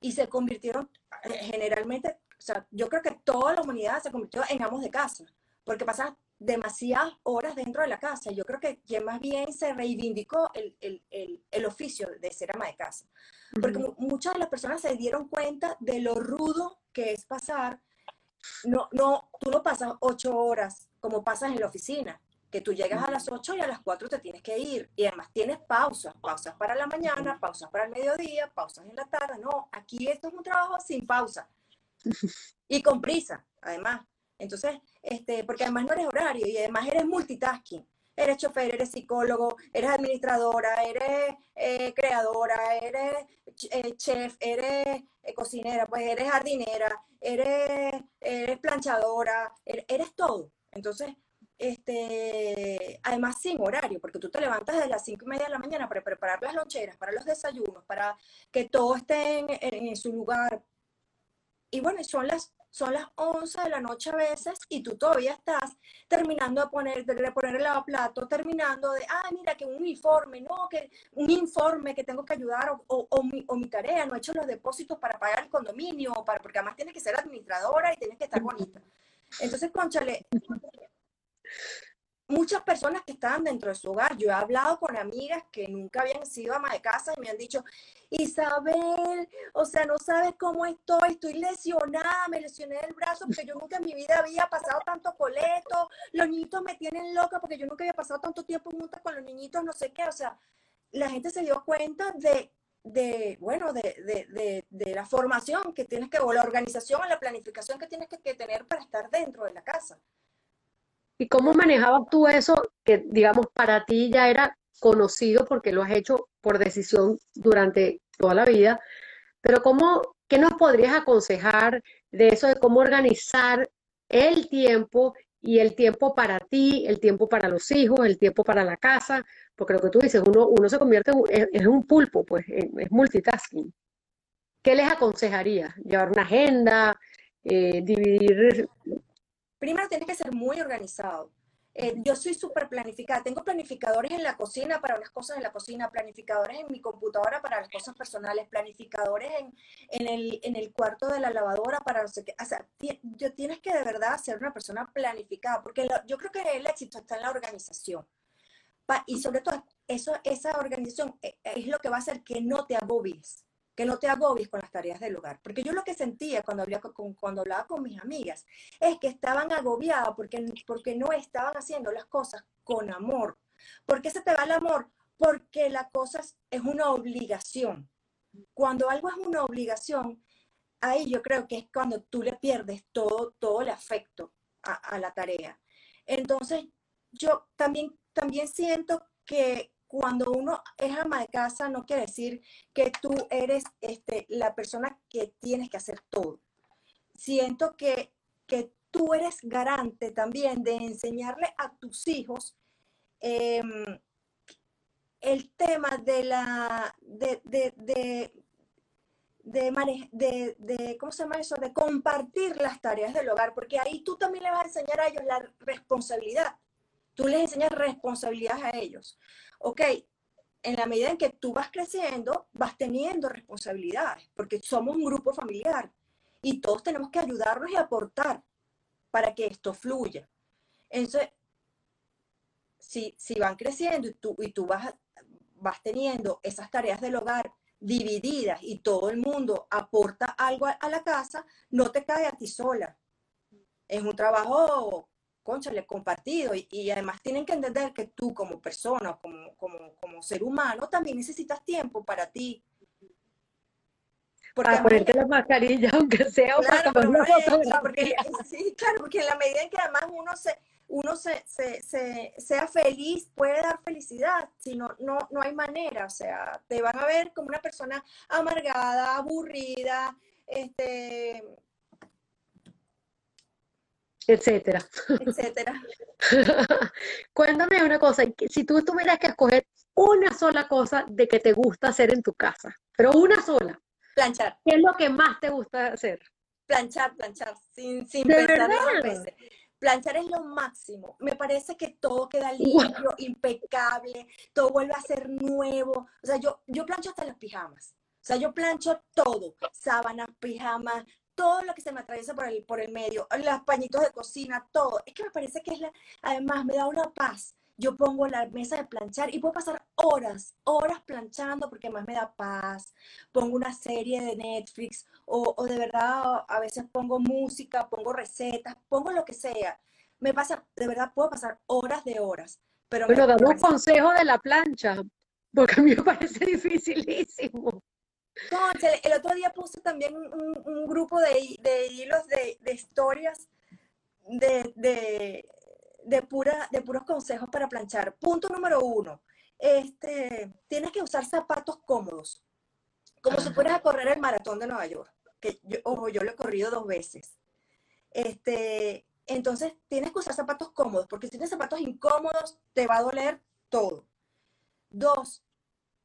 y se convirtieron eh, generalmente, o sea, yo creo que toda la humanidad se convirtió en amos de casa, porque pasan demasiadas horas dentro de la casa. Yo creo que, que más bien se reivindicó el, el, el, el oficio de ser ama de casa. Porque muchas de las personas se dieron cuenta de lo rudo que es pasar. No, no, tú no pasas ocho horas como pasas en la oficina, que tú llegas a las ocho y a las cuatro te tienes que ir. Y además tienes pausas, pausas para la mañana, pausas para el mediodía, pausas en la tarde. No, aquí esto es un trabajo sin pausa. Y con prisa, además. Entonces, este, porque además no eres horario y además eres multitasking eres chofer, eres psicólogo, eres administradora, eres eh, creadora, eres eh, chef, eres eh, cocinera, pues eres jardinera, eres, eres planchadora, eres, eres, todo. Entonces, este, además sin horario, porque tú te levantas desde las cinco y media de la mañana para preparar las loncheras, para los desayunos, para que todo esté en, su lugar. Y bueno, son las son las 11 de la noche a veces y tú todavía estás terminando de poner, de poner el lavaplato, terminando de, ah, mira, que un uniforme, no, que un informe que tengo que ayudar o, o, mi, o mi, tarea, no he hecho los depósitos para pagar el condominio, para, porque además tienes que ser administradora y tienes que estar bonita. Entonces, conchale, muchas personas que estaban dentro de su hogar. Yo he hablado con amigas que nunca habían sido ama de casa y me han dicho, Isabel, o sea, no sabes cómo estoy, estoy lesionada, me lesioné el brazo porque yo nunca en mi vida había pasado tanto coleto, los niñitos me tienen loca porque yo nunca había pasado tanto tiempo juntas con los niñitos, no sé qué, o sea, la gente se dio cuenta de, de bueno, de, de, de, la formación que tienes que, o la organización o la planificación que tienes que, que tener para estar dentro de la casa. ¿Y cómo manejabas tú eso que, digamos, para ti ya era conocido porque lo has hecho por decisión durante toda la vida? Pero ¿cómo, qué nos podrías aconsejar de eso de cómo organizar el tiempo y el tiempo para ti, el tiempo para los hijos, el tiempo para la casa? Porque lo que tú dices, uno, uno se convierte en, un pulpo, pues es multitasking. ¿Qué les aconsejaría? ¿Llevar una agenda? Eh, ¿Dividir primero tienes que ser muy organizado. Eh, yo soy súper planificada. Tengo planificadores en la cocina para las cosas de la cocina, planificadores en mi computadora para las cosas personales, planificadores en, en, el, en el, cuarto de la lavadora para no sé qué. O sea, yo tienes que de verdad ser una persona planificada, porque yo creo que el éxito está en la organización. y sobre todo, eso, esa organización eh, es lo que va a hacer que no te agobies que no te agobies con las tareas del hogar. Porque yo lo que sentía cuando hablaba con, cuando con mis amigas es que estaban agobiadas porque, porque no estaban haciendo las cosas con amor. ¿Por qué se te va el amor? Porque la cosa es una obligación. Cuando algo es una obligación, ahí yo creo que es cuando tú le pierdes todo, todo el afecto a, a la tarea. Entonces, yo también, también siento que, cuando uno es ama de casa, no quiere decir que tú eres este, la persona que tienes que hacer todo. Siento que, que tú eres garante también de enseñarle a tus hijos em, el tema de la, de, de, de, ¿cómo se llama eso? De compartir las tareas del hogar, porque ahí tú también le vas a enseñar a ellos la responsabilidad. Tú les enseñas responsabilidad a ellos. Ok, en la medida en que tú vas creciendo, vas teniendo responsabilidades, porque somos un grupo familiar y todos tenemos que ayudarnos y aportar para que esto fluya. Entonces, si, si van creciendo y tú, y tú vas, vas teniendo esas tareas del hogar divididas y todo el mundo aporta algo a, la casa, no te cae a ti sola. Es un trabajo, conchale, compartido. Y, y, además tienen que entender que tú como persona, como, como, como ser humano, también necesitas tiempo para ti. Porque para ponerte la mascarilla, aunque sea claro, para tomar una porque, Sí, claro, porque en la medida en que además uno se, uno se, se, sea feliz, puede dar felicidad, si no, no, no hay manera, o sea, te van a ver como una persona amargada, aburrida, este... Etcétera. Etcétera. Cuéntame una cosa, si tú tuvieras que escoger una sola cosa de que te gusta hacer en tu casa, pero una sola. Planchar. ¿Qué es lo que más te gusta hacer? Planchar, planchar, sin, sin pensar veces planchar es lo máximo. Me parece que todo queda limpio, impecable, todo vuelve a ser nuevo. O sea, yo, yo plancho hasta las pijamas. O sea, yo plancho todo, sábanas, pijamas, todo lo que se me atraviesa por el, por el medio, los pañitos de cocina, todo. Es que me parece que es la, además me da una paz yo pongo la mesa de planchar y puedo pasar horas, horas planchando porque más me da paz. Pongo una serie de Netflix o, de verdad a veces pongo música, pongo recetas, pongo lo que sea. Me pasa, de verdad puedo pasar horas de horas. Pero bueno, dame un consejo de la plancha, porque a mí me parece dificilísimo. El otro día puse también un, grupo de, de hilos de, de historias de, de de, pura, de puros consejos para planchar. Punto número uno, este, tienes que usar zapatos cómodos, como si fueras a correr el maratón de Nueva York, que yo, ojo, yo lo he corrido dos veces. Este, entonces, tienes que usar zapatos cómodos, porque si tienes zapatos incómodos, te va a doler todo. Dos,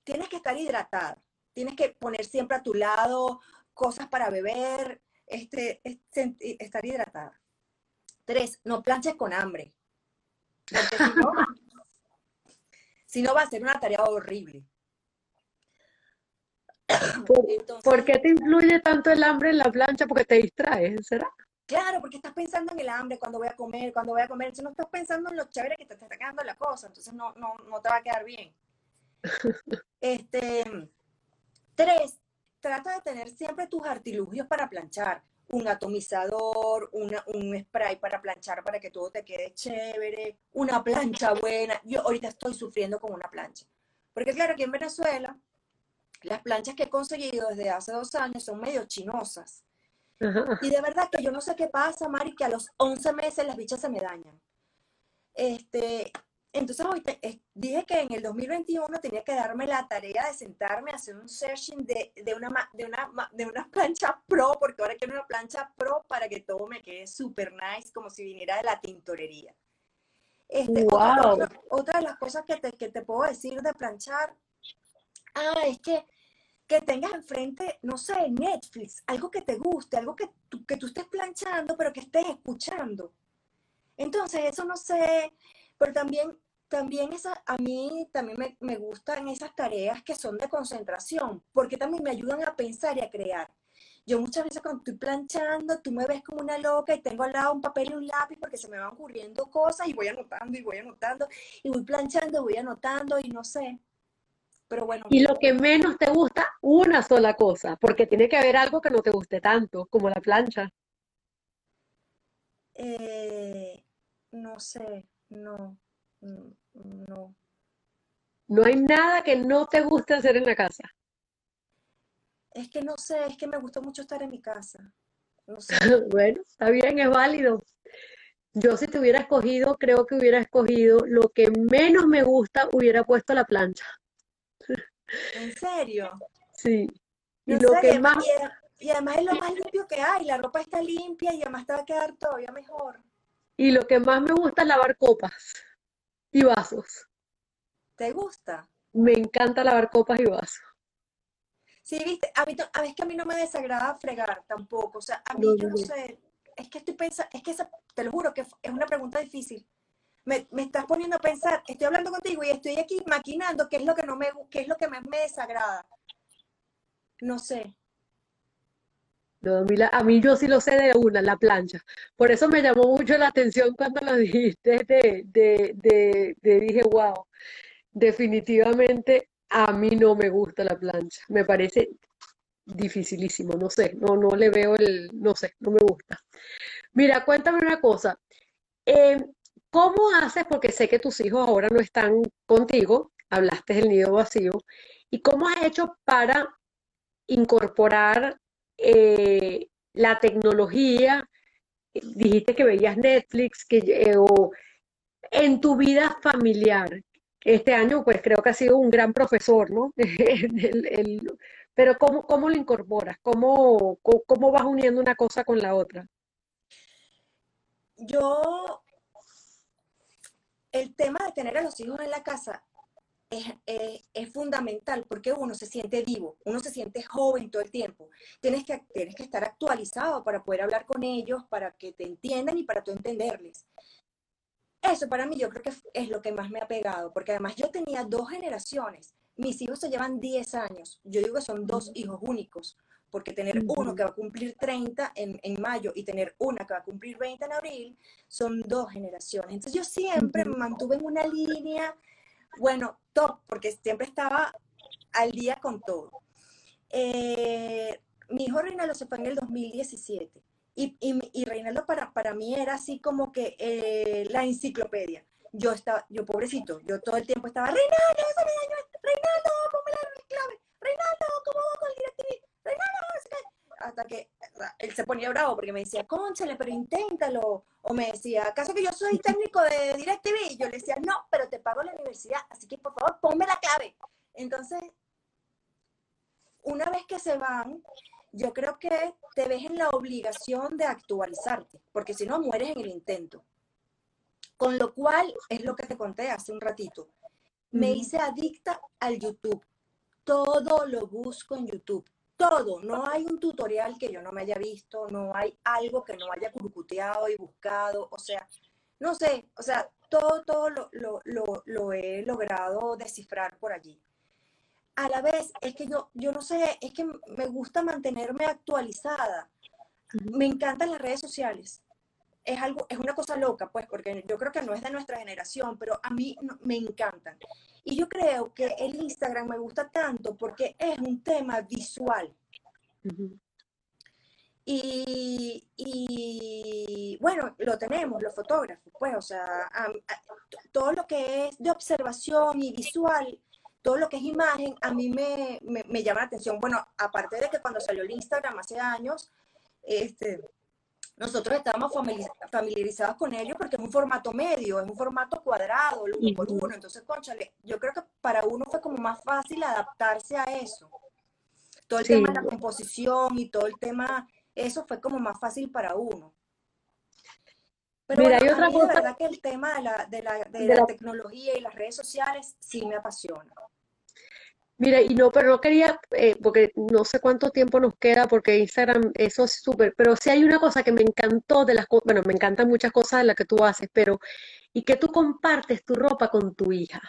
tienes que estar hidratada. Tienes que poner siempre a tu lado cosas para beber, este, estar hidratada. Tres, no planches con hambre. Porque si no, va a ser una tarea horrible. ¿Por, qué te influye tanto el hambre en la plancha? Porque te distraes, ¿será? Claro, porque estás pensando en el hambre, cuando voy a comer, cuando voy a comer. Si no estás pensando en lo chévere que te está quedando la cosa, entonces no, no, no te va a quedar bien. Este, tres, trata de tener siempre tus artilugios para planchar un atomizador, un spray para planchar para que todo te quede chévere, una plancha buena. Yo ahorita estoy sufriendo con una plancha. Porque claro, aquí en Venezuela, las planchas que he conseguido desde hace dos años son medio chinosas. Y de verdad que yo no sé qué pasa, Mari, que a los 11 meses las bichas se me dañan. Este, entonces dije que en el 2021 tenía que darme la tarea de sentarme a hacer un searching de, una, de, una, de una plancha pro, porque ahora quiero una plancha pro para que todo me quede súper nice, como si viniera de la tintorería. Este, otra, de las cosas que te, que te puedo decir de planchar, ah, es que, que tengas enfrente, no sé, Netflix, algo que te guste, algo que que tú estés planchando, pero que estés escuchando. Entonces, eso no sé, pero también, también esa, a mí también me, me gustan esas tareas que son de concentración, porque también me ayudan a pensar y a crear. Yo muchas veces cuando estoy planchando, tú me ves como una loca y tengo al lado un papel y un lápiz porque se me van ocurriendo cosas y voy anotando y voy anotando y voy planchando, voy anotando y no sé. Pero bueno. Y lo que menos te gusta, una sola cosa, porque tiene que haber algo que no te guste tanto, como la plancha. Eh, no sé. No, no. No hay nada que no te guste hacer en la casa. Es que no sé, es que me gusta mucho estar en mi casa. bueno, está bien, es válido. Yo si te hubiera escogido, creo que hubiera escogido lo que menos me gusta, hubiera puesto la plancha. ¿En serio? Sí. Y, lo que más... y además es lo más limpio que hay, la ropa está limpia y además te va a quedar todavía mejor. Y lo que más me gusta es lavar copas y vasos. ¿Te gusta? Me encanta lavar copas y vasos. Sí, viste, a mí, a es que a mí no me desagrada fregar tampoco, o sea, a mí yo no sé, es que estoy pensando, es que te lo juro que es una pregunta difícil. Me, me, estás poniendo a pensar, estoy hablando contigo y estoy aquí maquinando qué es lo que no me, qué es lo que más me desagrada. No sé. A mí yo sí lo sé de una, la plancha. Por eso me llamó mucho la atención cuando lo dijiste, de, de, dije, wow, definitivamente a mí no me gusta la plancha. Me parece dificilísimo, no sé, no, no le veo el, no sé, no me gusta. Mira, cuéntame una cosa. Eh, ¿Cómo haces? Porque sé que tus hijos ahora no están contigo, hablaste del nido vacío, ¿y cómo has hecho para incorporar eh, la tecnología? Dijiste que veías Netflix, que, eh, o en tu vida familiar, este año, pues creo que ha sido un gran profesor, ¿no? pero ¿cómo, ¿cómo, lo incorporas? ¿Cómo, ¿Cómo vas uniendo una cosa con la otra? Yo, el tema de tener a los hijos en la casa es, es, fundamental porque uno se siente vivo, uno se siente joven todo el tiempo. Tienes que, tienes que estar actualizado para poder hablar con ellos, para que te entiendan y para tú entenderles. Eso para mí yo creo que es lo que más me ha pegado, porque además yo tenía dos generaciones. Mis hijos se llevan 10 años. Yo digo que son dos hijos únicos, porque tener uno que va a cumplir 30 en, en, mayo y tener una que va a cumplir 20 en abril, son dos generaciones. Entonces yo siempre me mantuve en una línea, bueno, top, porque siempre estaba al día con todo. Eh, mi hijo Reinaldo se fue en el 2017 y, y, Reinaldo para, para mí era así como que eh, la enciclopedia. Yo estaba, yo pobrecito, yo todo el tiempo estaba, Reinaldo, Reinaldo, ponme la clave, Reinaldo, ¿cómo va con el DirecTV? Reinaldo, hasta que él se ponía bravo porque me decía, conchale, pero inténtalo. O me decía, ¿acaso que yo soy técnico de DirecTV? Y yo le decía, no, pero te pago la universidad, así que por favor, ponme la clave. Entonces, una vez que se van, yo creo que te ves en la obligación de actualizarte, porque si no mueres en el intento. Con lo cual, es lo que te conté hace un ratito. Me hice adicta al YouTube. Todo lo busco en YouTube. Todo. No hay un tutorial que yo no me haya visto, no hay algo que no haya curcuteado y buscado. O sea, no sé, o sea, todo, todo lo, lo he logrado descifrar por allí a la vez es que yo, yo no sé, es que me gusta mantenerme actualizada. Me encantan las redes sociales. Es algo, es una cosa loca, pues, porque yo creo que no es de nuestra generación, pero a mí me encantan. Y yo creo que el Instagram me gusta tanto porque es un tema visual. y, y, bueno, lo tenemos, los fotógrafos, pues, o sea, todo lo que es de observación y visual todo lo que es imagen a mí me, me, llama la atención. Bueno, aparte de que cuando salió el Instagram hace años, este, nosotros estábamos familiarizados con ello porque es un formato medio, es un formato cuadrado, uno por uno. Entonces, conchale, yo creo que para uno fue como más fácil adaptarse a eso. Todo el tema de la composición y todo el tema, eso fue como más fácil para uno. Pero Mira, hay otra cosa. verdad que el tema de la, de la, de la tecnología y las redes sociales sí me apasiona. Mira, y no, pero no quería, eh, porque no sé cuánto tiempo nos queda, porque Instagram, eso es súper, pero sí hay una cosa que me encantó de las cosas, bueno, me encantan muchas cosas de las que tú haces, pero, y que tú compartes tu ropa con tu hija.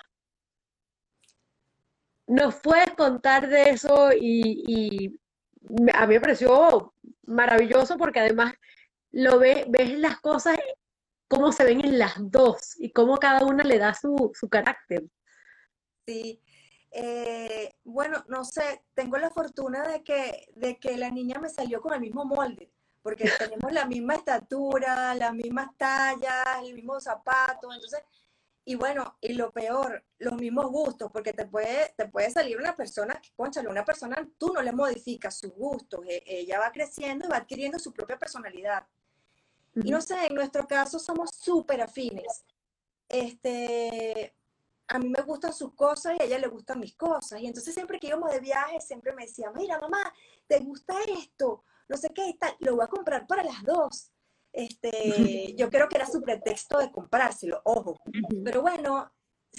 ¿Nos puedes contar de eso? Y, a mí me pareció maravilloso porque además lo ve, ves las cosas, cómo se ven en las dos y cómo cada una le da su, su carácter. Sí, eh, bueno, no sé, tengo la fortuna de que, de que la niña me salió con el mismo molde, porque tenemos la misma estatura, las mismas tallas, el mismo zapato, entonces, y bueno, y lo peor, los mismos gustos, porque te puede, te puede salir una persona que, conchale, una persona, tú no le modificas sus gustos, e, ella va creciendo y va adquiriendo su propia personalidad. Y no sé, en nuestro caso somos súper afines. Este, a mí me gustan sus cosas y a ella le gustan mis cosas. Y entonces siempre que íbamos de viaje, siempre me decía, mira, mamá, ¿te gusta esto? No sé qué, tal. lo voy a comprar para las dos. Este, yo creo que era su pretexto de comprárselo, ojo. Pero bueno,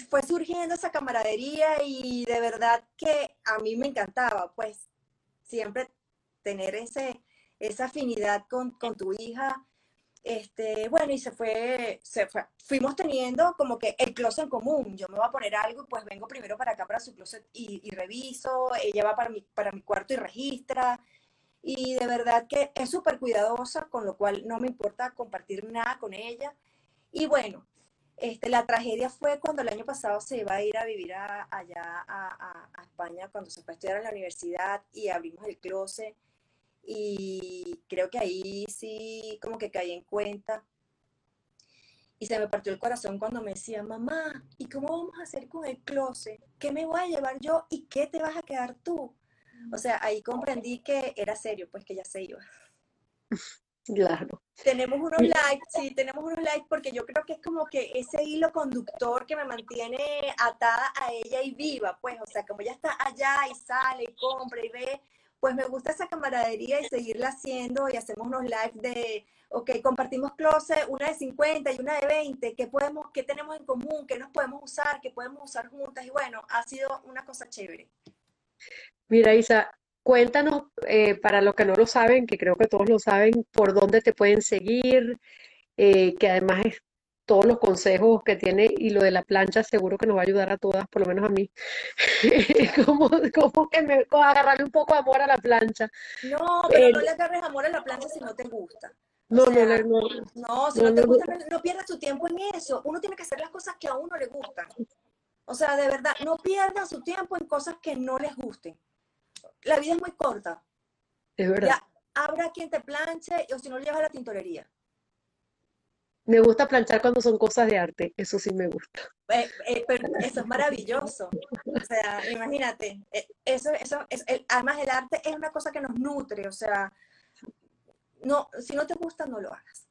fue surgiendo esa camaradería y de verdad que a mí me encantaba, pues siempre tener ese, esa afinidad con, con tu hija. Este, bueno, y se fue, fuimos teniendo como que el closet en común. Yo me voy a poner algo pues vengo primero para acá, para su closet y, reviso. Ella va para mi, cuarto y registra. Y de verdad que es súper cuidadosa, con lo cual no me importa compartir nada con ella. Y bueno, este, la tragedia fue cuando el año pasado se iba a ir a vivir allá a, España, cuando se fue a estudiar en la universidad y abrimos el closet. Y creo que ahí sí como que caí en cuenta. Y se me partió el corazón cuando me decía, mamá, ¿y cómo vamos a hacer con el closet? ¿Qué me voy a llevar yo y qué te vas a quedar tú? O sea, ahí comprendí que era serio, pues que ya se iba. Claro. Tenemos unos likes, sí, tenemos unos likes porque yo creo que es como que ese hilo conductor que me mantiene atada a ella y viva, pues, o sea, como ella está allá y sale y compra y ve, pues me gusta esa camaradería y seguirla haciendo y hacemos unos likes de, ok, compartimos closet, una de 50 y una de 20, ¿qué, podemos, qué tenemos en común? ¿Qué nos podemos usar? ¿Qué podemos usar juntas? Y bueno, ha sido una cosa chévere. Mira, Isa, Cuéntanos, eh, para los que no lo saben, que creo que todos lo saben, por dónde te pueden seguir, eh, que además es todos los consejos que tiene y lo de la plancha seguro que nos va a ayudar a todas, por lo menos a mí. como, como que me agarrarle un poco de amor a la plancha. No, pero no le agarres amor a la plancha si no te gusta. No, no, no, no, si no, te gusta, no pierdas tu tiempo en eso. Uno tiene que hacer las cosas que a uno le gustan. O sea, de verdad, no pierdan su tiempo en cosas que no les gusten la vida es muy corta. Es verdad. Ya, habrá quien te planche o si no, llevas a la tintorería. Me gusta planchar cuando son cosas de arte, eso sí me gusta. Eh, eh, eso es maravilloso. O sea, imagínate, eh, eso, eso, es, además el arte es una cosa que nos nutre, o sea, no, si no te gusta, no lo hagas.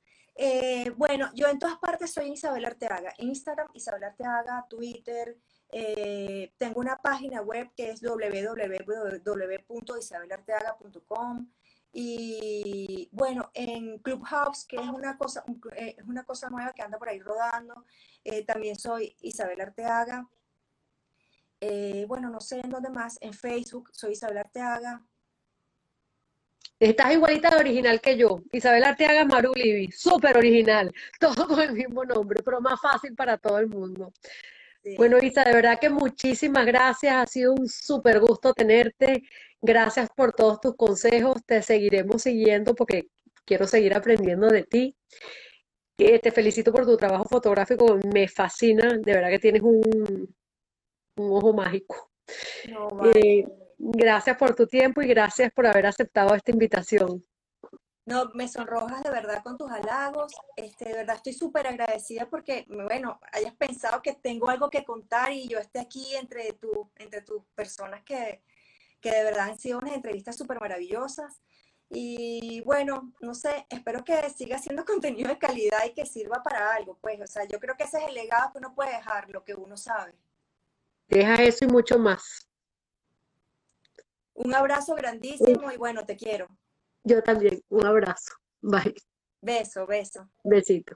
bueno, yo en todas partes soy Isabel Arteaga. Instagram, Isabel Arteaga, Twitter, eh, tengo una página web que es www.isabelarteaga.com y bueno, en Clubhouse, que es una cosa, eh, es una cosa nueva que anda por ahí rodando, eh, también soy Isabel Arteaga. bueno, no sé en dónde más, en Facebook soy Isabel Arteaga. Estás igualita de original que yo. Isabel Arteaga Marulibi, súper original. Todo con el mismo nombre, pero más fácil para todo el mundo. Bueno, Isa, de verdad que muchísimas gracias. Ha sido un súper gusto tenerte. Gracias por todos tus consejos. Te seguiremos siguiendo porque quiero seguir aprendiendo de ti. Eh, te felicito por tu trabajo fotográfico. Me fascina. De verdad que tienes un, un ojo mágico. Eh, gracias por tu tiempo y gracias por haber aceptado esta invitación. No, me sonrojas de verdad con tus halagos. Este, de verdad estoy súper agradecida porque, bueno, hayas pensado que tengo algo que contar y yo esté aquí entre, tu, entre tus personas que, que de verdad han sido unas entrevistas súper maravillosas. Y bueno, no sé, espero que siga siendo contenido de calidad y que sirva para algo, pues, o sea, yo creo que ese es el legado que uno puede dejar, lo que uno sabe. Deja eso y mucho más. Un abrazo grandísimo y bueno, te quiero. Yo también. Un abrazo. Bye. Beso, beso. Besito.